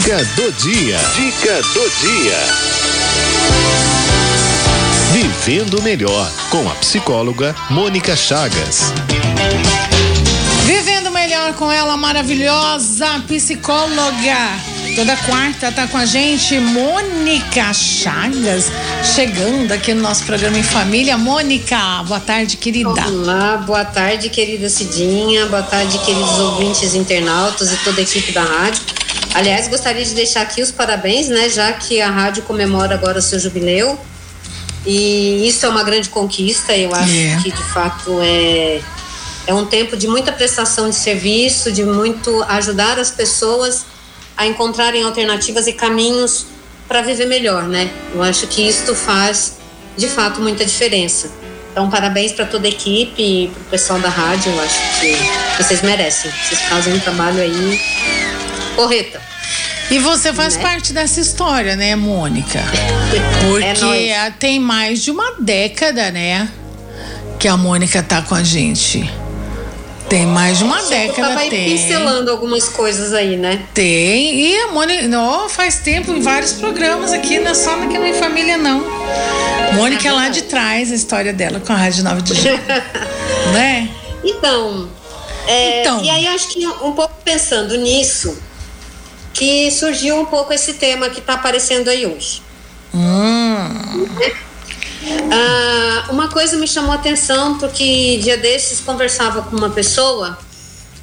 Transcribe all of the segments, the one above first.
Dica do dia. Dica do dia. Vivendo melhor com a psicóloga Mônica Chagas. Vivendo melhor com ela, maravilhosa psicóloga. Toda quarta tá com a gente Mônica Chagas, chegando aqui no nosso programa em família. Mônica, boa tarde, querida. Olá, boa tarde, querida Cidinha. Boa tarde, queridos ouvintes internautas e toda a equipe da rádio. Aliás, gostaria de deixar aqui os parabéns, né, já que a rádio comemora agora o seu jubileu. E isso é uma grande conquista, eu acho yeah. que de fato é é um tempo de muita prestação de serviço, de muito ajudar as pessoas a encontrarem alternativas e caminhos para viver melhor, né? Eu acho que isto faz de fato muita diferença. Então, parabéns para toda a equipe e para o pessoal da rádio. Eu acho que vocês merecem. Vocês fazem um trabalho aí correta. E você faz né? parte dessa história, né, Mônica? Porque é tem mais de uma década, né, que a Mônica tá com a gente. Tem mais de uma década. Tava tem. pincelando algumas coisas aí, né? Tem. E a Mônica, não, faz tempo em vários programas aqui, não é só aqui no Em Família, não. Mônica é lá de trás, a história dela com a Rádio 9 de Julho. né? Então, é, então. E aí acho que um pouco pensando nisso, que surgiu um pouco esse tema que está aparecendo aí hoje. Hum. Ah, uma coisa me chamou a atenção porque dia desses conversava com uma pessoa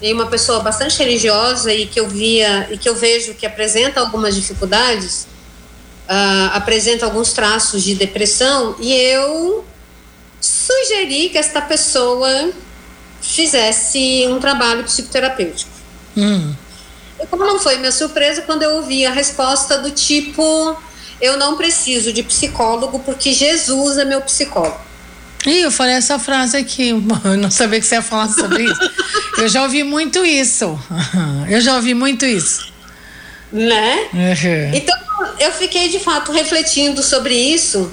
e uma pessoa bastante religiosa e que eu via e que eu vejo que apresenta algumas dificuldades, ah, apresenta alguns traços de depressão e eu sugeri que esta pessoa fizesse um trabalho psicoterapêutico. Hum. Como não foi minha surpresa quando eu ouvi a resposta do tipo eu não preciso de psicólogo porque Jesus é meu psicólogo. Ih, eu falei essa frase aqui, eu não sabia que você ia falar sobre isso. eu já ouvi muito isso. Eu já ouvi muito isso. Né? Uhum. Então, eu fiquei de fato refletindo sobre isso,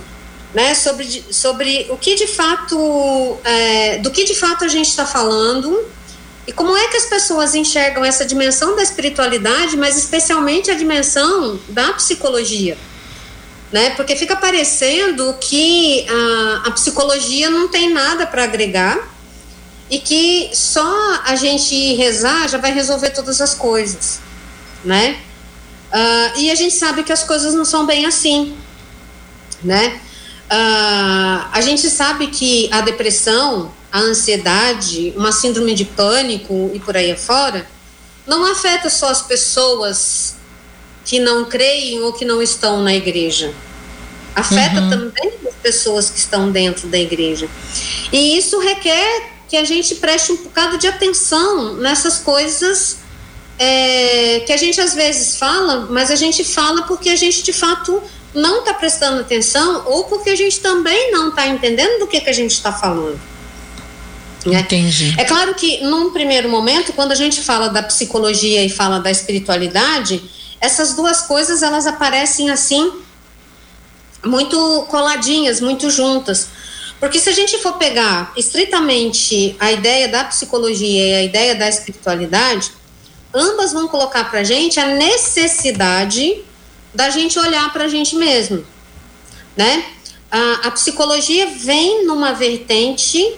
né? Sobre, sobre o que de fato, é, do que de fato a gente está falando e como é que as pessoas enxergam essa dimensão da espiritualidade, mas especialmente a dimensão da psicologia né? Porque fica parecendo que a, a psicologia não tem nada para agregar e que só a gente rezar já vai resolver todas as coisas, né? Uh, e a gente sabe que as coisas não são bem assim, né? Uh, a gente sabe que a depressão, a ansiedade, uma síndrome de pânico e por aí afora, não afeta só as pessoas que não creem ou que não estão na igreja. Afeta uhum. também as pessoas que estão dentro da igreja. E isso requer que a gente preste um bocado de atenção nessas coisas é, que a gente às vezes fala, mas a gente fala porque a gente de fato não está prestando atenção ou porque a gente também não está entendendo do que, que a gente está falando. Né? Entendi. É claro que num primeiro momento, quando a gente fala da psicologia e fala da espiritualidade, essas duas coisas elas aparecem assim muito coladinhas, muito juntas. Porque se a gente for pegar estritamente a ideia da psicologia e a ideia da espiritualidade, ambas vão colocar para a gente a necessidade da gente olhar para a gente mesmo, né? A, a psicologia vem numa vertente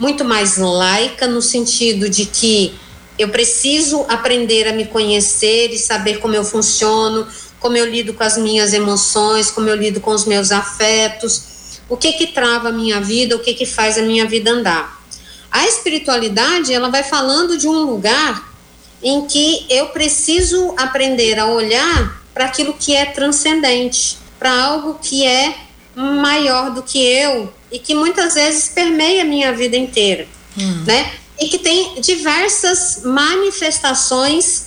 muito mais laica no sentido de que eu preciso aprender a me conhecer e saber como eu funciono, como eu lido com as minhas emoções, como eu lido com os meus afetos, o que que trava a minha vida, o que que faz a minha vida andar. A espiritualidade, ela vai falando de um lugar em que eu preciso aprender a olhar para aquilo que é transcendente, para algo que é maior do que eu e que muitas vezes permeia a minha vida inteira, hum. né? E que tem diversas manifestações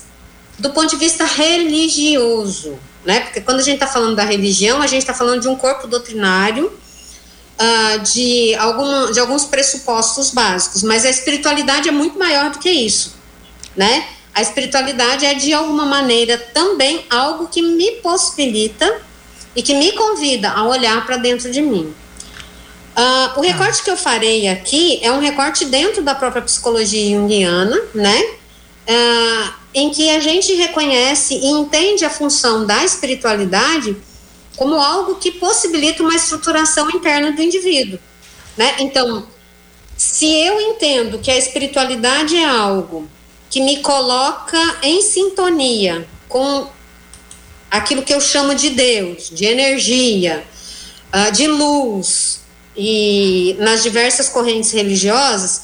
do ponto de vista religioso, né? Porque quando a gente está falando da religião, a gente está falando de um corpo doutrinário, uh, de, algum, de alguns pressupostos básicos, mas a espiritualidade é muito maior do que isso, né? A espiritualidade é de alguma maneira também algo que me possibilita e que me convida a olhar para dentro de mim. Uh, o recorte ah. que eu farei aqui é um recorte dentro da própria psicologia junguiana, né? Uh, em que a gente reconhece e entende a função da espiritualidade como algo que possibilita uma estruturação interna do indivíduo, né? Então, se eu entendo que a espiritualidade é algo que me coloca em sintonia com aquilo que eu chamo de Deus, de energia, uh, de luz, e nas diversas correntes religiosas,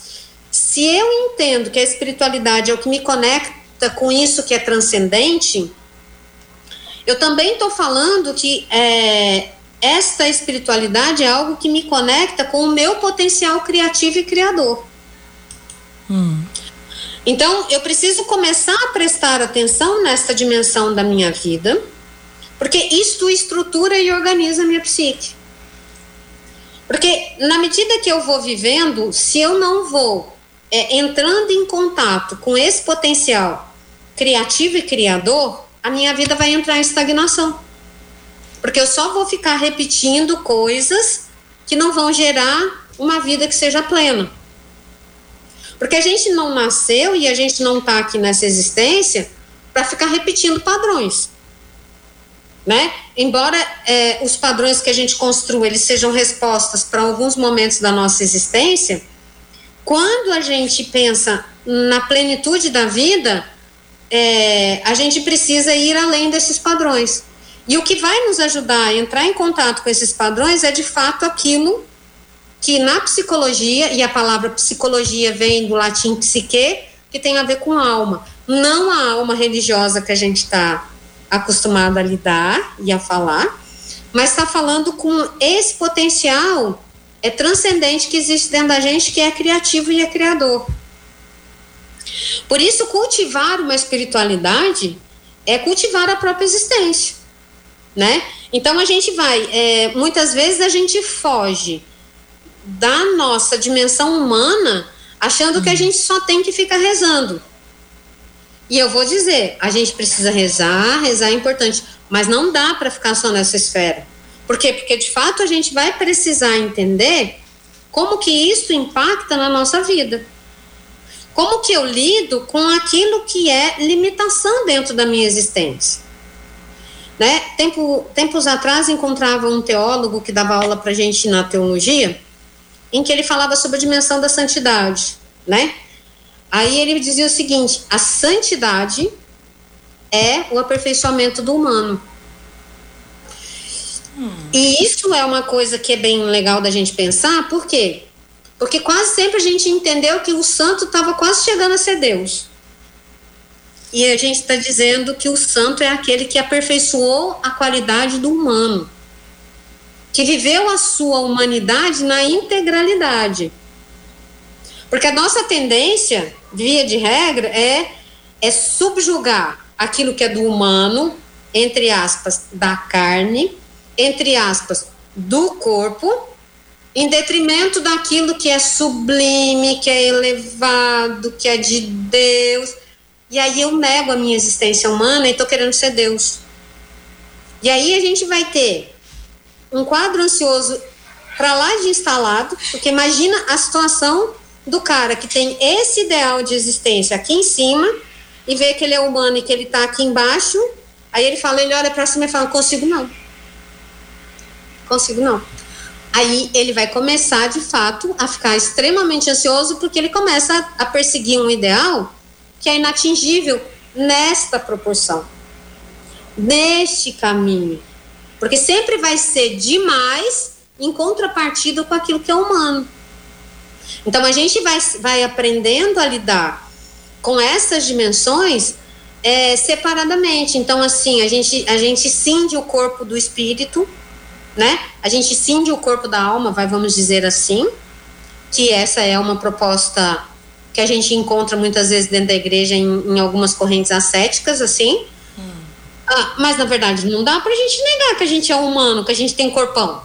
se eu entendo que a espiritualidade é o que me conecta com isso que é transcendente, eu também estou falando que é, esta espiritualidade é algo que me conecta com o meu potencial criativo e criador. Hum. Então, eu preciso começar a prestar atenção nesta dimensão da minha vida porque isto estrutura e organiza a minha psique. Porque na medida que eu vou vivendo, se eu não vou é, entrando em contato com esse potencial criativo e criador, a minha vida vai entrar em estagnação. Porque eu só vou ficar repetindo coisas que não vão gerar uma vida que seja plena. Porque a gente não nasceu e a gente não está aqui nessa existência para ficar repetindo padrões né? Embora é, os padrões que a gente construa eles sejam respostas para alguns momentos da nossa existência, quando a gente pensa na plenitude da vida, é, a gente precisa ir além desses padrões. E o que vai nos ajudar a entrar em contato com esses padrões é de fato aquilo que na psicologia, e a palavra psicologia vem do latim psique, que tem a ver com alma. Não a alma religiosa que a gente está acostumado a lidar e a falar, mas está falando com esse potencial é transcendente que existe dentro da gente, que é criativo e é criador. Por isso, cultivar uma espiritualidade é cultivar a própria existência, né? Então a gente vai, é, muitas vezes a gente foge da nossa dimensão humana, achando que a uhum. gente só tem que ficar rezando. E eu vou dizer, a gente precisa rezar, rezar é importante, mas não dá para ficar só nessa esfera. Por quê? Porque de fato a gente vai precisar entender como que isso impacta na nossa vida. Como que eu lido com aquilo que é limitação dentro da minha existência. Né? Tempo, tempos atrás encontrava um teólogo que dava aula para gente na teologia, em que ele falava sobre a dimensão da santidade, né? Aí ele dizia o seguinte: a santidade é o aperfeiçoamento do humano. Hum. E isso é uma coisa que é bem legal da gente pensar, por quê? Porque quase sempre a gente entendeu que o santo estava quase chegando a ser Deus. E a gente está dizendo que o santo é aquele que aperfeiçoou a qualidade do humano, que viveu a sua humanidade na integralidade. Porque a nossa tendência, via de regra, é, é subjugar aquilo que é do humano, entre aspas, da carne, entre aspas, do corpo, em detrimento daquilo que é sublime, que é elevado, que é de Deus. E aí eu nego a minha existência humana e estou querendo ser Deus. E aí a gente vai ter um quadro ansioso para lá de instalado, porque imagina a situação do cara que tem esse ideal de existência aqui em cima e vê que ele é humano e que ele está aqui embaixo, aí ele fala, ele olha para cima e fala, consigo não. Consigo não. Aí ele vai começar, de fato, a ficar extremamente ansioso porque ele começa a, perseguir um ideal que é inatingível nesta proporção, neste caminho. Porque sempre vai ser demais em contrapartida com aquilo que é humano. Então a gente vai, vai aprendendo a lidar com essas dimensões é, separadamente. Então, assim, a gente, a gente cinde o corpo do espírito, né? A gente cinde o corpo da alma, vai, vamos dizer assim, que essa é uma proposta que a gente encontra muitas vezes dentro da igreja em, em algumas correntes ascéticas, assim. Hum. Ah, mas na verdade não dá pra gente negar que a gente é humano, que a gente tem corpão.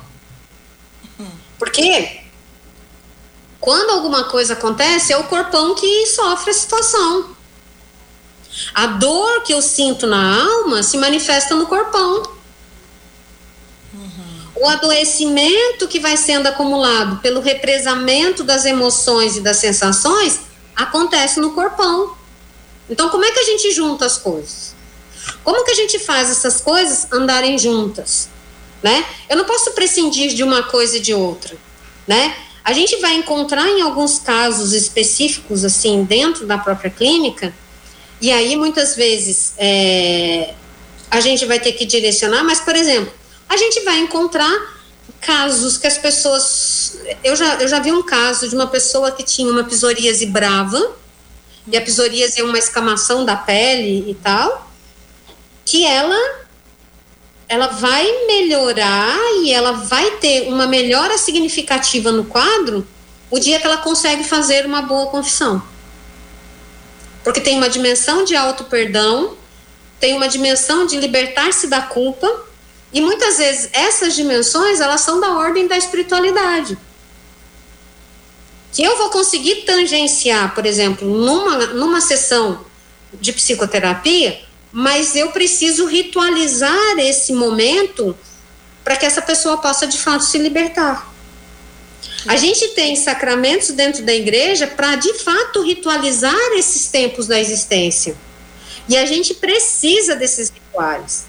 Hum. Porque quando alguma coisa acontece, é o corpão que sofre a situação. A dor que eu sinto na alma se manifesta no corpão. Uhum. O adoecimento que vai sendo acumulado pelo represamento das emoções e das sensações acontece no corpão. Então, como é que a gente junta as coisas? Como que a gente faz essas coisas andarem juntas? Né? Eu não posso prescindir de uma coisa e de outra, né? A gente vai encontrar em alguns casos específicos, assim, dentro da própria clínica, e aí muitas vezes é, a gente vai ter que direcionar, mas, por exemplo, a gente vai encontrar casos que as pessoas. Eu já, eu já vi um caso de uma pessoa que tinha uma psoríase brava, e a psoríase é uma escamação da pele e tal, que ela ela vai melhorar e ela vai ter uma melhora significativa no quadro o dia que ela consegue fazer uma boa confissão. Porque tem uma dimensão de auto-perdão, tem uma dimensão de libertar-se da culpa, e muitas vezes essas dimensões, elas são da ordem da espiritualidade. Que eu vou conseguir tangenciar, por exemplo, numa, numa sessão de psicoterapia, mas eu preciso ritualizar esse momento para que essa pessoa possa de fato se libertar. A gente tem sacramentos dentro da igreja para de fato ritualizar esses tempos da existência. E a gente precisa desses rituais.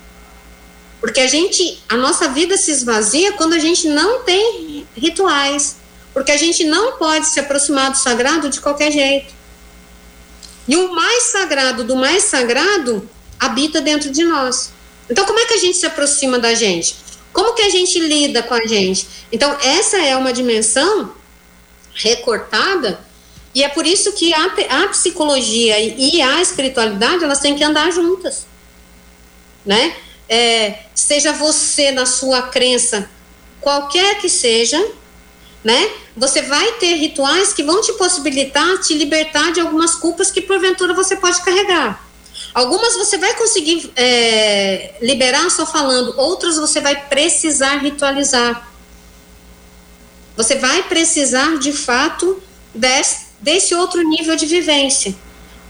Porque a gente, a nossa vida se esvazia quando a gente não tem rituais. Porque a gente não pode se aproximar do sagrado de qualquer jeito. E o mais sagrado do mais sagrado habita dentro de nós. Então, como é que a gente se aproxima da gente? Como que a gente lida com a gente? Então, essa é uma dimensão recortada e é por isso que a, a psicologia e a espiritualidade elas têm que andar juntas, né? É, seja você na sua crença, qualquer que seja, né? Você vai ter rituais que vão te possibilitar te libertar de algumas culpas que porventura você pode carregar. Algumas você vai conseguir é, liberar só falando, outras você vai precisar ritualizar. Você vai precisar de fato desse, desse outro nível de vivência,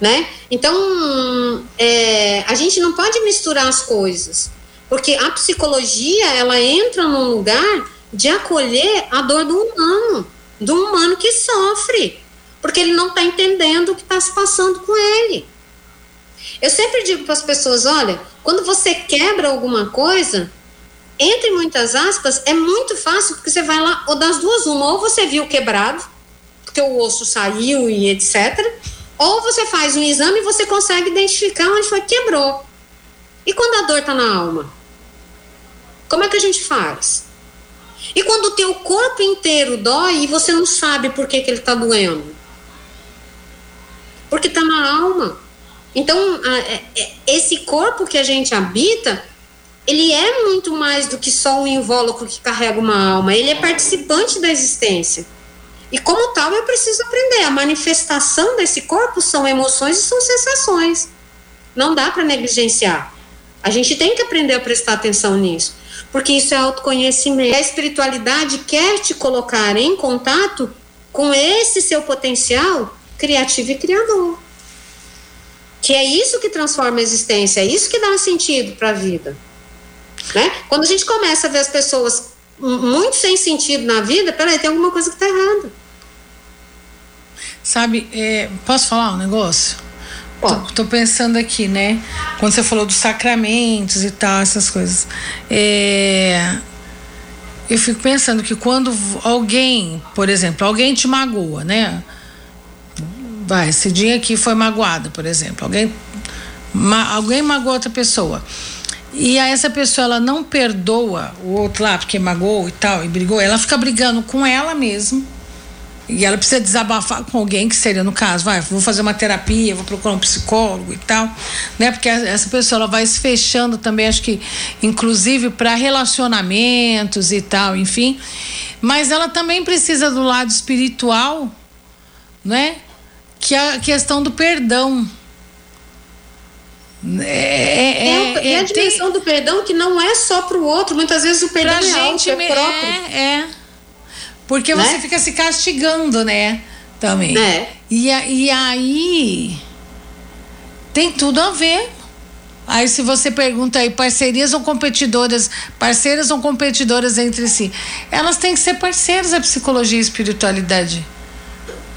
né? Então é, a gente não pode misturar as coisas, porque a psicologia ela entra num lugar de acolher a dor do humano, do humano que sofre, porque ele não está entendendo o que está se passando com ele. Eu sempre digo para as pessoas: olha, quando você quebra alguma coisa, entre muitas aspas, é muito fácil porque você vai lá, ou das duas, uma, ou você viu quebrado, porque o osso saiu e etc., ou você faz um exame e você consegue identificar onde foi que quebrou. E quando a dor está na alma? Como é que a gente faz? E quando o teu corpo inteiro dói e você não sabe por que, que ele está doendo? Porque está na alma. Então, é, é, esse corpo que a gente habita, ele é muito mais do que só um invólucro que carrega uma alma, ele é participante da existência. E como tal, eu preciso aprender. A manifestação desse corpo são emoções e são sensações. Não dá para negligenciar. A gente tem que aprender a prestar atenção nisso, porque isso é autoconhecimento. A espiritualidade quer te colocar em contato com esse seu potencial criativo e criador que é isso que transforma a existência, é isso que dá um sentido para a vida. Né? Quando a gente começa a ver as pessoas muito sem sentido na vida, peraí, tem alguma coisa que está errada. Sabe, é, posso falar um negócio? Tô, tô, pensando aqui, né? Quando você falou dos sacramentos e tal, essas coisas. É, eu fico pensando que quando alguém, por exemplo, alguém te magoa, né? Vai, dia aqui foi magoada, por exemplo, alguém, ma, alguém magoou outra pessoa. E aí essa pessoa ela não perdoa o outro lá porque magoou e tal e brigou, ela fica brigando com ela mesma. E ela precisa desabafar com alguém, que seria no caso, vai, vou fazer uma terapia, vou procurar um psicólogo e tal, né? Porque essa pessoa ela vai se fechando também, acho que inclusive para relacionamentos e tal, enfim. Mas ela também precisa do lado espiritual, né? Que a questão do perdão. É, é, é, é a dimensão tem... do perdão que não é só para o outro, muitas vezes o perdão pra é gente alto, é próprio. É, é. Porque né? você fica se castigando, né? Também. É. E, e aí tem tudo a ver. Aí se você pergunta aí, parcerias ou competidoras, parceiras ou competidoras entre si, elas têm que ser parceiras a psicologia e a espiritualidade.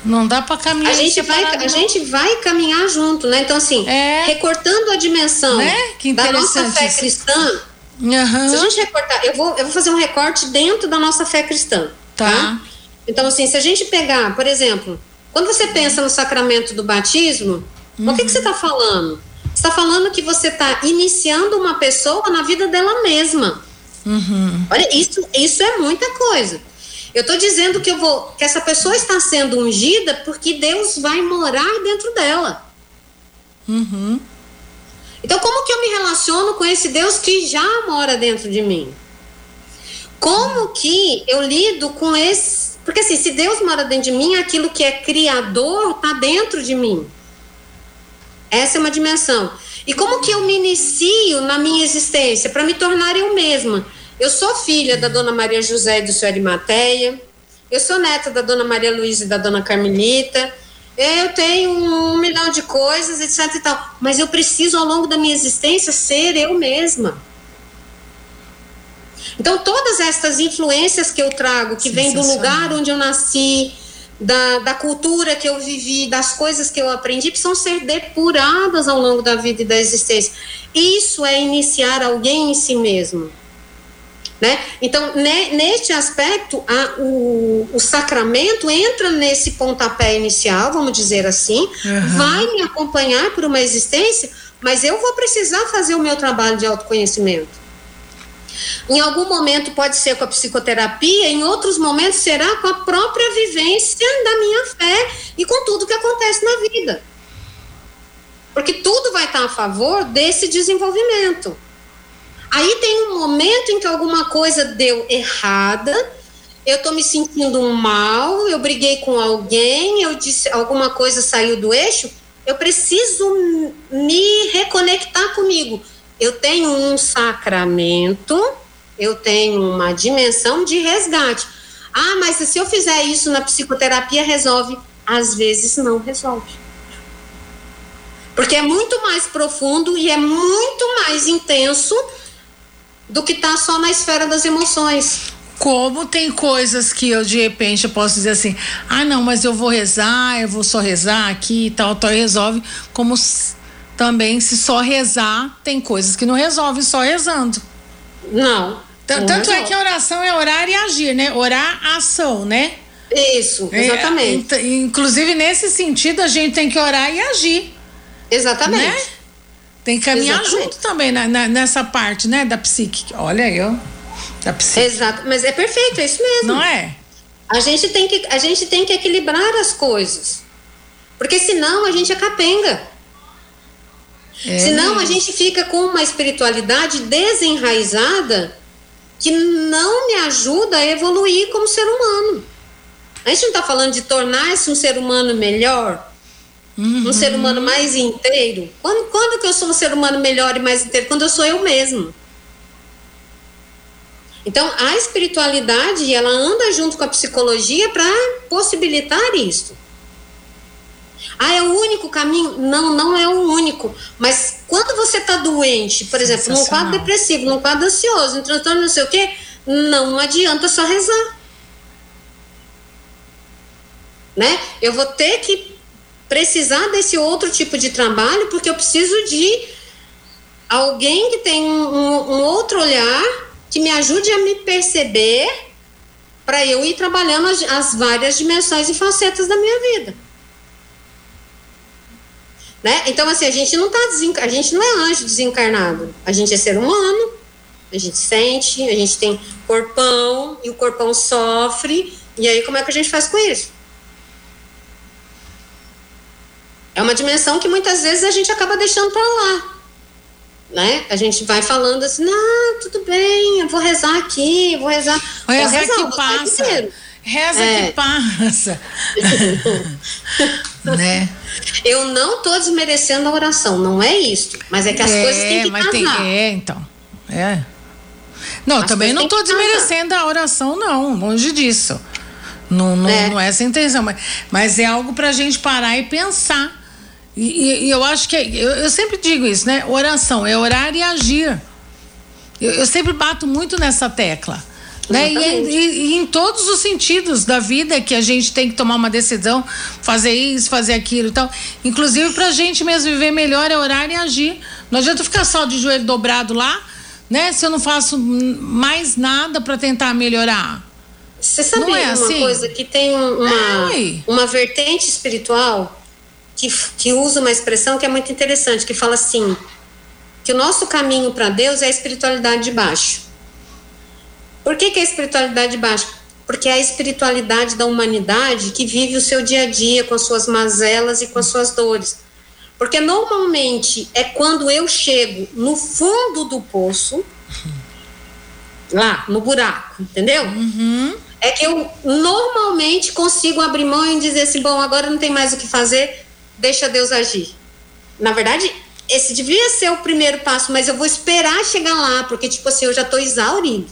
Não dá para caminhar. A gente vai, a gente vai caminhar junto, né? Então assim, é. recortando a dimensão né? da nossa fé cristã. Uhum. Se a gente recortar, eu vou, eu vou fazer um recorte dentro da nossa fé cristã. Tá. tá? Então assim, se a gente pegar, por exemplo, quando você pensa no sacramento do batismo, uhum. o que, que você está falando? Você está falando que você está iniciando uma pessoa na vida dela mesma. Uhum. Olha, isso, isso é muita coisa. Eu estou dizendo que eu vou, que essa pessoa está sendo ungida porque Deus vai morar dentro dela. Uhum. Então, como que eu me relaciono com esse Deus que já mora dentro de mim? Como que eu lido com esse. Porque assim, se Deus mora dentro de mim, aquilo que é criador está dentro de mim. Essa é uma dimensão. E como que eu me inicio na minha existência para me tornar eu mesma? Eu sou filha da dona Maria José e do senhor Arimateia. Eu sou neta da dona Maria Luísa e da dona Carmelita. Eu tenho um milhão de coisas, etc e tal. Mas eu preciso, ao longo da minha existência, ser eu mesma. Então, todas estas influências que eu trago, que vêm do lugar onde eu nasci, da, da cultura que eu vivi, das coisas que eu aprendi, precisam ser depuradas ao longo da vida e da existência. Isso é iniciar alguém em si mesmo. Né? Então, ne, neste aspecto, a, o, o, sacramento entra nesse pontapé inicial, vamos dizer assim, uhum. vai me acompanhar por uma existência, mas eu vou precisar fazer o meu trabalho de autoconhecimento. Em algum momento pode ser com a psicoterapia, em outros momentos será com a própria vivência da minha fé e com tudo que acontece na vida. Porque tudo vai estar a favor desse desenvolvimento. Aí tem um momento em que alguma coisa deu errada, eu estou me sentindo mal, eu briguei com alguém, eu disse alguma coisa saiu do eixo, eu preciso me reconectar comigo. Eu tenho um sacramento, eu tenho uma dimensão de resgate. Ah, mas se eu fizer isso na psicoterapia resolve? Às vezes não resolve. Porque é muito mais profundo e é muito mais intenso do que está só na esfera das emoções. Como tem coisas que eu de repente eu posso dizer assim, ah não, mas eu vou rezar, eu vou só rezar aqui e tal, tal, e resolve. Como também se só rezar, tem coisas que não resolve só rezando. Não. Tanto é que a oração é orar e agir, né? Orar, ação, né? Isso, é, exatamente. É, inclusive, nesse sentido, a gente tem que orar e agir. Exatamente. Né? Tem que caminhar Exatamente. junto também na, na, nessa parte, né, da psique. Olha eu, da psique. Exato, mas é perfeito, é isso mesmo. Não é? A gente tem que, a gente tem que equilibrar as coisas. Porque senão a gente é capenga. É. Senão a gente fica com uma espiritualidade desenraizada que não me ajuda a evoluir como ser humano. A gente não está falando de tornar-se um ser humano melhor, Uhum. Um ser humano mais inteiro. Quando, quando que eu sou um ser humano melhor e mais inteiro? Quando eu sou eu mesmo. Então, a espiritualidade, ela anda junto com a psicologia para possibilitar isso. Ah, é o único caminho? Não, não é o único. Mas quando você está doente, por exemplo, num quadro depressivo, num quadro ansioso, num transtorno não sei o quê, não adianta só rezar. Né? Eu vou ter que precisar desse outro tipo de trabalho, porque eu preciso de alguém que tem um, um outro olhar, que me ajude a me perceber, para eu ir trabalhando as, as, várias dimensões e facetas da minha vida. Né? Então, assim, a gente não tá a gente não é anjo desencarnado. A gente é ser humano, a gente sente, a gente tem corpão, e o corpão sofre. E aí, como é que a gente faz com isso? É uma dimensão que muitas vezes a gente acaba deixando para lá. Né? A gente vai falando assim, não, tudo bem, eu vou rezar aqui, vou rezar. Vou rezar, que passa. Reza é. que passa. né? Eu não estou desmerecendo a oração, não é isso. Mas é que as é, coisas têm que mas casar. Tem, é, então. É. Não, as também não estou desmerecendo a oração, não, longe disso. Não, não, é. não é essa a intenção, mas, mas é algo para a gente parar e pensar e, e eu acho que, é, eu, eu, sempre digo isso, né? Oração é orar e agir. Eu, eu sempre bato muito nessa tecla. Né? E, e, e, em todos os sentidos da vida que a gente tem que tomar uma decisão, fazer isso, fazer aquilo e tal. Inclusive para a gente mesmo viver melhor é orar e agir. Não adianta ficar só de joelho dobrado lá, né? Se eu não faço mais nada para tentar melhorar. Você sabe é uma assim? coisa que tem uma, é, uma vertente espiritual que, que usa uma expressão que é muito interessante, que fala assim, que o nosso caminho para Deus é a espiritualidade de baixo. Por que, que é a espiritualidade de baixo? Porque é a espiritualidade da humanidade que vive o seu dia a dia com as suas mazelas e com as suas dores. Porque normalmente é quando eu chego no fundo do poço, lá no buraco, entendeu? Uhum. É que eu normalmente consigo abrir mão e dizer assim: bom, agora não tem mais o que fazer, deixa Deus agir. Na verdade, esse devia ser o primeiro passo, mas eu vou esperar chegar lá, porque, tipo assim, eu já estou exaurindo.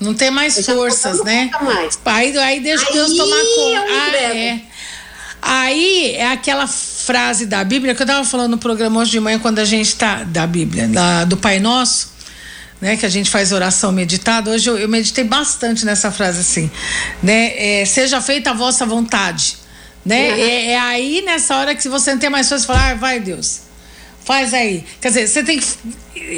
Não tem mais forças, né? Mais. Aí, aí deixa aí Deus tomar conta. Ah, é. Aí é aquela frase da Bíblia que eu estava falando no programa hoje de manhã, quando a gente está. Da Bíblia, da, do Pai Nosso, né? Que a gente faz oração meditada. Hoje eu, eu meditei bastante nessa frase assim, né? É, Seja feita a vossa vontade. Né? Uhum. É, é, aí nessa hora que se você não tem mais força, falar, ah, vai Deus Faz aí. Quer dizer, você tem que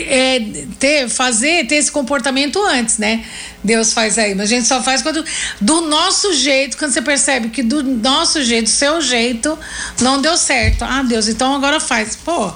é, ter, fazer, ter esse comportamento antes, né? Deus faz aí. Mas a gente só faz quando. Do nosso jeito, quando você percebe que do nosso jeito, seu jeito, não deu certo. Ah, Deus, então agora faz. Pô.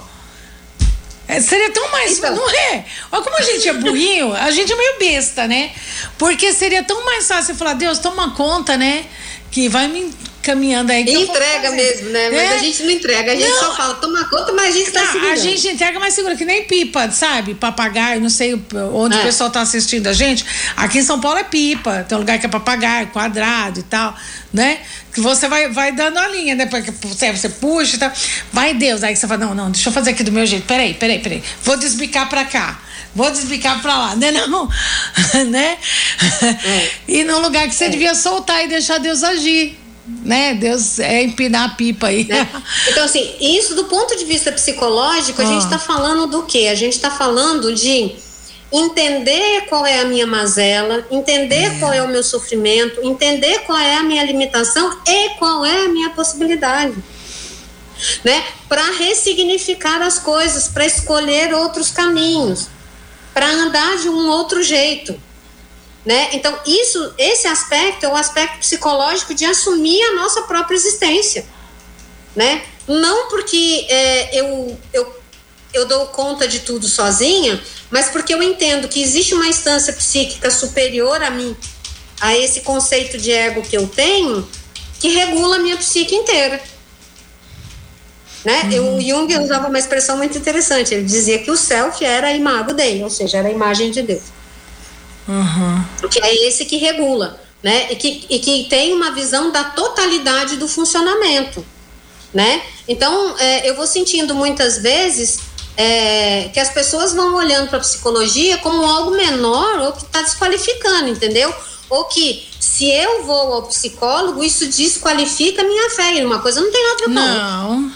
É, seria tão mais. Então, não é? Olha como a gente é burrinho, a gente é meio besta, né? Porque seria tão mais fácil falar, Deus, toma conta, né? Que vai me caminhando aí. entrega mesmo, né? Mas é? a gente não entrega, a gente não. só fala, toma conta, mas a gente tá segurando. A gente entrega, mas segura, que nem pipa, sabe? Papagaio, não sei onde é. o pessoal tá assistindo a gente. Aqui em São Paulo é pipa, tem um lugar que é papagaio, quadrado e tal, né? Que você vai, vai dando a linha, né? Porque você, você puxa e tal. Vai Deus, aí você fala, não, não, deixa eu fazer aqui do meu jeito. Peraí, peraí, peraí. Vou desbicar pra cá vou desbicar pra lá, né? Não, né? É. E num lugar que você é. devia soltar e deixar Deus agir né? Deus é empinar a pipa aí. Né? Então, assim, isso do ponto de vista psicológico, a gente está falando do quê? A gente está falando de entender qual é a minha mazela, entender é. qual é o meu sofrimento, entender qual é a minha limitação e qual é a minha possibilidade. Né? Para ressignificar as coisas, para escolher outros caminhos, para andar de um outro jeito né? Então, isso, esse aspecto é o aspecto psicológico de assumir a nossa própria existência, né? Não porque é, eu, eu, eu dou conta de tudo sozinha, mas porque eu entendo que existe uma instância psíquica superior a mim, a esse conceito de ego que eu tenho, que regula a minha psique inteira. Né? Uhum. O Jung usava uma expressão muito interessante. Ele dizia que o self era a imago dele, ou seja, era a imagem de Deus. Uhum. Que é esse que regula, né? E que, e que tem uma visão da totalidade do funcionamento, né? Então, é, eu vou sentindo muitas vezes é, que as pessoas vão olhando para a psicologia como algo menor ou que está desqualificando, entendeu? Ou que se eu vou ao psicólogo, isso desqualifica a minha fé. Uma coisa não tem nada a ver Não.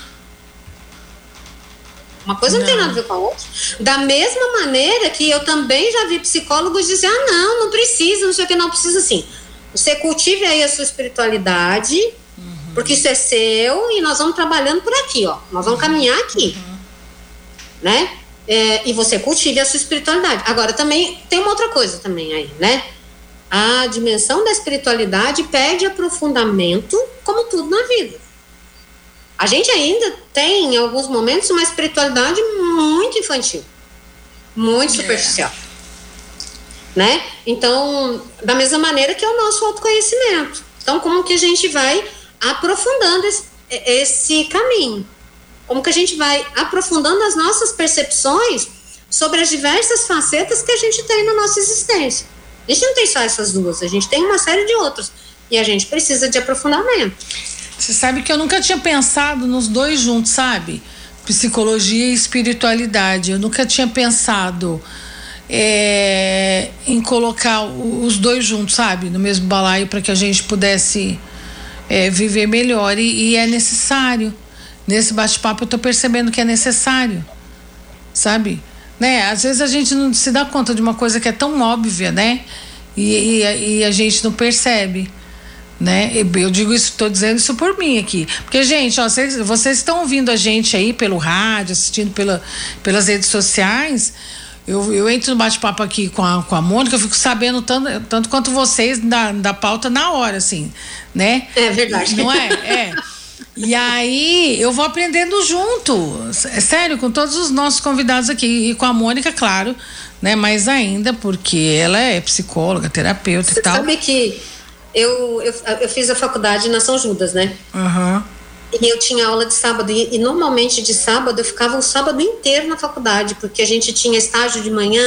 Uma coisa não. não. tem nada a ver com a outra. Da mesma maneira que eu também já vi psicólogos dizer: ah, não, não precisa, não sei o que, não precisa assim. Você cultive aí a sua espiritualidade, uhum. porque isso é seu e nós vamos trabalhando por aqui, ó. Nós vamos caminhar aqui. Uhum. Né? É, e você cultive a sua espiritualidade. Agora, também tem uma outra coisa também aí, né? A dimensão da espiritualidade pede aprofundamento, como tudo na vida. A gente ainda tem, em alguns momentos, uma espiritualidade muito infantil, muito superficial. É. Né? Então, da mesma maneira que é o nosso autoconhecimento. Então, como que a gente vai aprofundando esse, esse caminho? Como que a gente vai aprofundando as nossas percepções sobre as diversas facetas que a gente tem na nossa existência? A gente não tem só essas duas, a gente tem uma série de outras. E a gente precisa de aprofundamento. Você sabe que eu nunca tinha pensado nos dois juntos, sabe? Psicologia e espiritualidade. Eu nunca tinha pensado é, em colocar os dois juntos, sabe? No mesmo balaio para que a gente pudesse é, viver melhor. E, e, é necessário. Nesse bate-papo eu estou percebendo que é necessário, sabe? Né? Às vezes a gente não se dá conta de uma coisa que é tão óbvia, né? e, e, e a gente não percebe né? Eu digo isso, estou dizendo isso por mim aqui. Porque, gente, ó, vocês, vocês estão ouvindo a gente aí pelo rádio, assistindo pela, pelas redes sociais. Eu, eu entro no bate-papo aqui com a, com a Mônica, eu fico sabendo tanto, tanto quanto vocês da, da pauta na hora, assim, né? É verdade. Não é? É. E aí eu vou aprendendo junto, é sério, com todos os nossos convidados aqui e com a Mônica, claro, né? Mais ainda, porque ela é psicóloga, terapeuta Você e tal. Sabe que eu, eu, eu fiz a faculdade na São Judas, né? Uhum. E eu tinha aula de sábado, e, e, normalmente de sábado eu ficava o sábado inteiro na faculdade, porque a gente tinha estágio de manhã,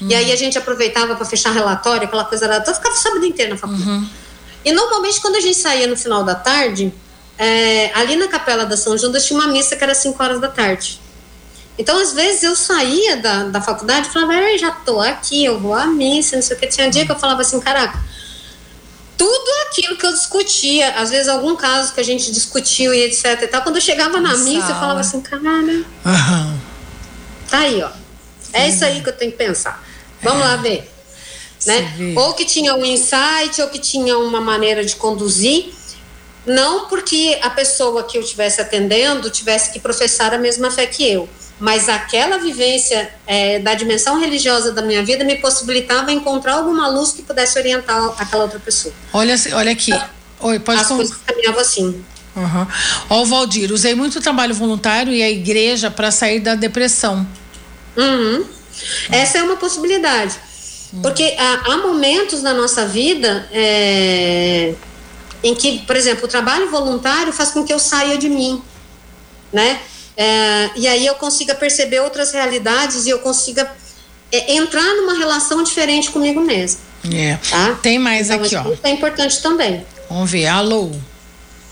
uhum. e aí a gente aproveitava para fechar relatório, aquela coisa lá. Então eu ficava o sábado inteiro na faculdade. Uhum. E normalmente quando a gente saía no final da tarde, é, ali na capela da São Judas tinha uma missa que era 5 horas da tarde. Então, às vezes, eu saía da, da faculdade e falava, já tô aqui, eu vou à missa, não sei o que. Tinha dia que eu falava assim, caraca, tudo aquilo que eu discutia, às vezes algum caso que a gente discutiu e etc e tal, quando eu chegava na Sala. missa, eu falava assim, cara, uhum. tá aí, ó. É isso aí que eu tenho que pensar. Vamos é. lá ver. Né? Ou que tinha um insight, ou que tinha uma maneira de conduzir, não porque a pessoa que eu estivesse atendendo tivesse que professar a mesma fé que eu, mas aquela vivência é, da dimensão religiosa da minha vida me possibilitava encontrar alguma luz que pudesse orientar aquela outra pessoa. Olha, olha aqui. Oi, pode As coisas caminhavam assim. Uhum. Ó, Valdir, usei muito trabalho voluntário e a igreja para sair da depressão. Uhum. Essa é uma possibilidade. Uhum. Porque há, há, momentos na nossa vida é, em que, por exemplo, o trabalho voluntário faz com que eu saia de mim, né? É, e aí eu consiga perceber outras realidades e eu consiga é, entrar numa relação diferente comigo mesmo. É. Tá? Tem mais então, aqui, ó. Isso é importante também. Vamos ver. Alô.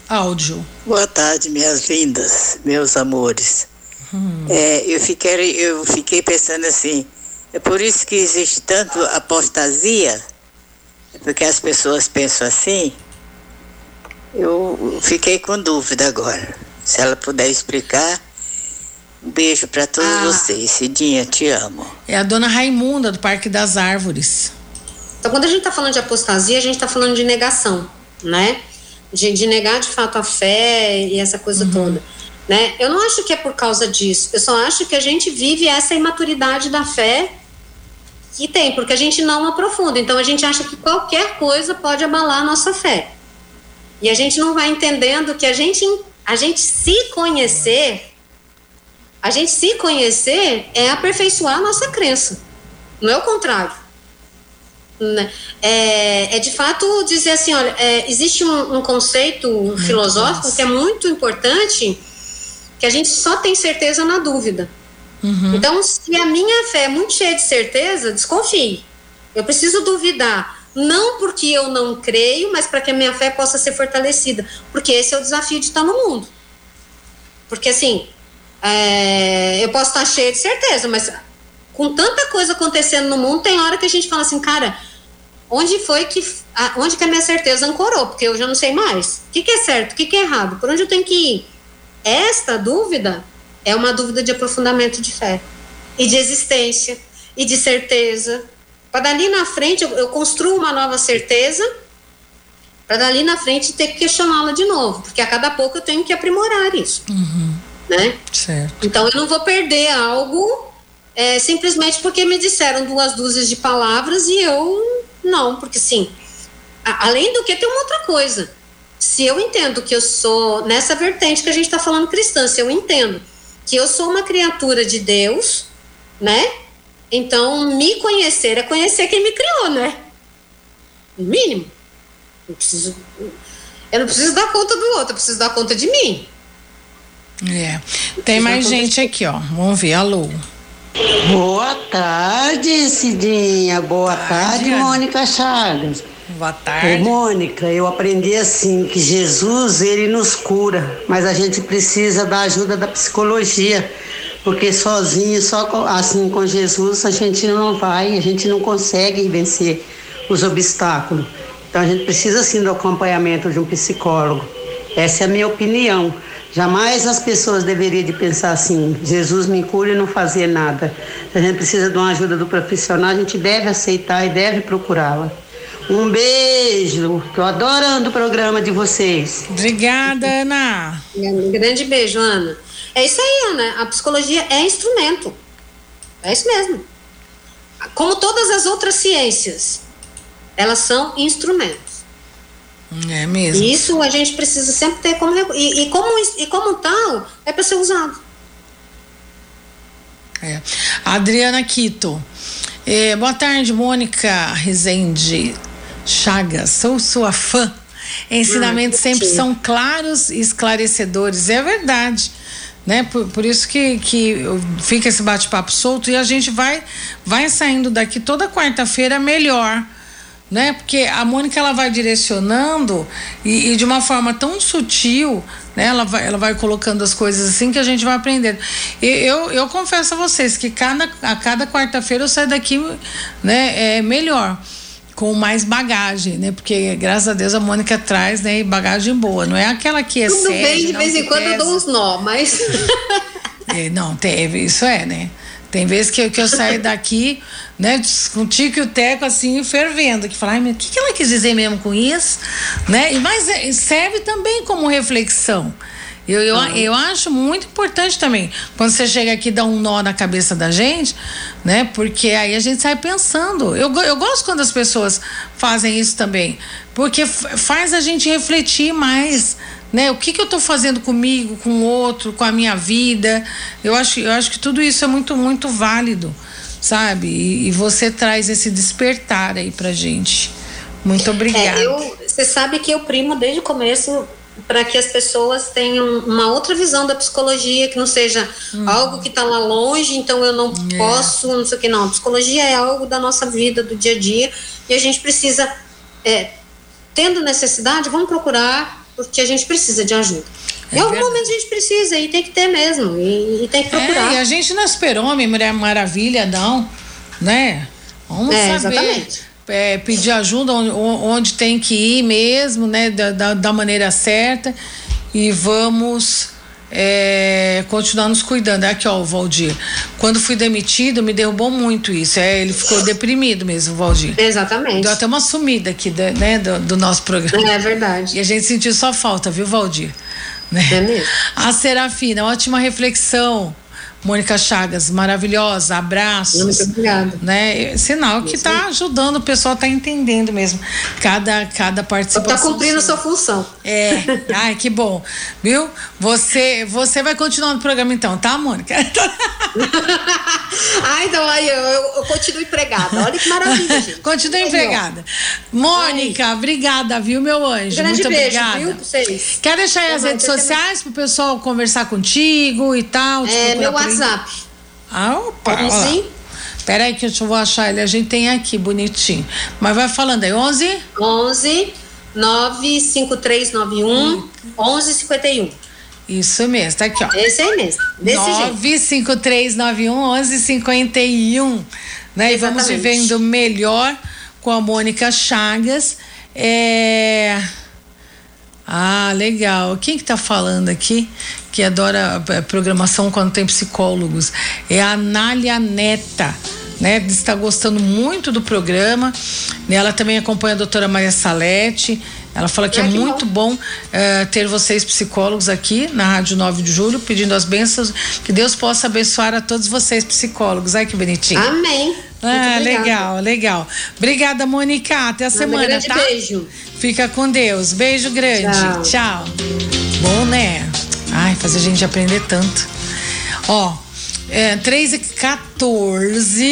Áudio. Boa tarde, minhas lindas, meus amores. Hum. É, eu, fiquei, eu fiquei pensando assim, é por isso que existe tanto apostasia, é porque as pessoas pensam assim. Eu fiquei com dúvida agora. Se ela puder explicar, um beijo para todos ah. vocês. Cidinha, te amo. É a dona Raimunda, do Parque das Árvores. Então, quando a gente está falando de apostasia, a gente está falando de negação, né? De, de, negar de fato a fé e essa coisa uhum. toda. Né? Eu não acho que é por causa disso. Eu só acho que a gente vive essa imaturidade da fé que tem, porque a gente não aprofunda. Então, a gente acha que qualquer coisa pode abalar a nossa fé. E a gente não vai entendendo que a gente, a gente se conhecer a gente se conhecer é aperfeiçoar a nossa crença, não é o contrário. Né? É, é de fato dizer assim: olha, é, existe um, um conceito muito filosófico massa. que é muito importante, que a gente só tem certeza na dúvida. Uhum. Então, se a minha fé é muito cheia de certeza, desconfie. Eu preciso duvidar. Não porque eu não creio, mas para que a minha fé possa ser fortalecida. Porque esse é o desafio de estar no mundo. Porque assim, é, eu posso estar cheia de certeza, mas com tanta coisa acontecendo no mundo, tem hora que a gente fala assim, cara, onde foi que. onde que a minha certeza ancorou? Porque eu já não sei mais. O que, que é certo? O que, que é errado? Por onde eu tenho que ir? Esta dúvida é uma dúvida de aprofundamento de fé e de existência e de certeza. Para dali na frente eu, eu construo uma nova certeza, para dali na frente ter que questioná-la de novo, porque a cada pouco eu tenho que aprimorar isso. Uhum né? Certo. Então eu não vou perder algo é, simplesmente porque me disseram duas dúzias de palavras e eu não, porque sim. A, além do que tem uma outra coisa. Se eu entendo que eu sou nessa vertente que a gente está falando cristã, se eu entendo que eu sou uma criatura de Deus, né? Então me conhecer é conhecer quem me criou, né? No mínimo. Eu preciso, eu não preciso dar conta do outro, eu preciso dar conta de mim. É. Tem mais gente aqui, ó. Vamos ver. Alô. Boa tarde, Cidinha. Boa tarde, tarde Mônica Chagas. Boa tarde. Ô, Mônica, eu aprendi assim que Jesus ele nos cura, mas a gente precisa da ajuda da psicologia, porque sozinho, só assim com Jesus a gente não vai, a gente não consegue vencer os obstáculos. Então a gente precisa sim do acompanhamento de um psicólogo. Essa é a minha opinião. Jamais as pessoas deveriam de pensar assim, Jesus me cura e não fazer nada. Se a gente precisa de uma ajuda do profissional, a gente deve aceitar e deve procurá-la. Um beijo. Tô adorando o programa de vocês. Obrigada, Ana. Um grande beijo, Ana. É isso aí, Ana. A psicologia é instrumento. É isso mesmo. Como todas as outras ciências, elas são instrumentos. É mesmo. E isso a gente precisa sempre ter como. E, e como, e como tal, é para ser usado. É. Adriana Quito. É, boa tarde, Mônica Rezende Chagas. Sou sua fã. Ensinamentos ah, sempre são claros e esclarecedores. É verdade. Né? Por, por isso que, que fica esse bate-papo solto e a gente vai, vai saindo daqui toda quarta-feira melhor né? Porque a Mônica ela vai direcionando e, e, de uma forma tão sutil, né? Ela vai, ela vai colocando as coisas assim que a gente vai aprendendo. E eu, eu confesso a vocês que cada, a cada quarta-feira eu saio daqui, né? É melhor com mais bagagem, né? Porque graças a Deus a Mônica traz, né? Bagagem boa, não é aquela que excede. Tudo bem, de vez em quando pesa. eu dou uns nó, mas é, não teve, isso é, né? Tem vezes que, que eu saio daqui, né, com o Tico e o Teco assim, fervendo, que fala, o que, que ela quis dizer mesmo com isso? Né? E, mas é, serve também como reflexão. Eu, eu, uhum. eu acho muito importante também, quando você chega aqui dá um nó na cabeça da gente, né? Porque aí a gente sai pensando. Eu, eu gosto quando as pessoas fazem isso também, porque faz a gente refletir mais né? O que, que eu estou fazendo comigo, com o outro, com a minha vida? Eu acho, eu acho que tudo isso é muito, muito válido, sabe? E, e você traz esse despertar aí pra gente. Muito obrigada. É, você sabe que eu primo desde o começo para que as pessoas tenham uma outra visão da psicologia, que não seja hum. algo que está lá longe, então eu não é. posso, não sei o que, não. A psicologia é algo da nossa vida, do dia a dia, e a gente precisa, é, tendo necessidade, vamos procurar porque a gente precisa de ajuda. É em algum momento a gente precisa e tem que ter mesmo, e, e tem que é, procurar. É, e a gente não é super-homem, Mulher Maravilha, não, né? Vamos é, saber. Exatamente. É, pedir ajuda onde, onde, tem que ir mesmo, né? Da, da, maneira certa. E vamos é, continuar nos cuidando. Aqui, ó, o Valdir. Quando fui demitido, me derrubou muito isso. É, ele ficou deprimido mesmo, Valdir. Exatamente. Deu até uma sumida aqui, né, do, do nosso programa. É verdade. E a gente sentiu só falta, viu, Valdir? Né? É mesmo. A Serafina, ótima reflexão. Mônica Chagas, maravilhosa, abraços. Muito obrigada. Né? Sinal que está ajudando, o pessoal está entendendo mesmo cada, cada participação. Está cumprindo a sua função. É, ai, que bom. Viu? Você, você vai continuar no programa então, tá, Mônica? ai, então aí eu, eu, continuo empregada. Olha que maravilha, gente. Continue empregada. Mônica, ai. obrigada, viu, meu anjo? Grande Muito beijo, obrigada. Viu, vocês. Quer deixar aí as redes sociais para o pessoal conversar contigo e tal? É, meu WhatsApp WhatsApp. Ah, opa. Sim. Peraí que eu vou achar ele. A gente tem aqui, bonitinho. Mas vai falando aí, 11? 11 95391 hum. 1151. Isso mesmo, tá aqui, ó. Esse aí mesmo. Desse 95391 1151. Né? E vamos vivendo melhor com a Mônica Chagas. É... Ah, legal. Quem que tá falando aqui? Que adora é, programação quando tem psicólogos. É a Anália Neta. Né, está gostando muito do programa. Ela também acompanha a doutora Maria Salete. Ela fala que é, é que muito bom, bom uh, ter vocês psicólogos aqui na Rádio 9 de Julho, pedindo as bênçãos, que Deus possa abençoar a todos vocês psicólogos. Ai que bonitinho. Amém. Ah, legal, legal. Obrigada, Mônica. Até a semana, um tá? Beijo. Fica com Deus. Beijo grande. Tchau. Tchau. Bom, né? Ai, fazer a gente aprender tanto. Ó, é, 3 e 14.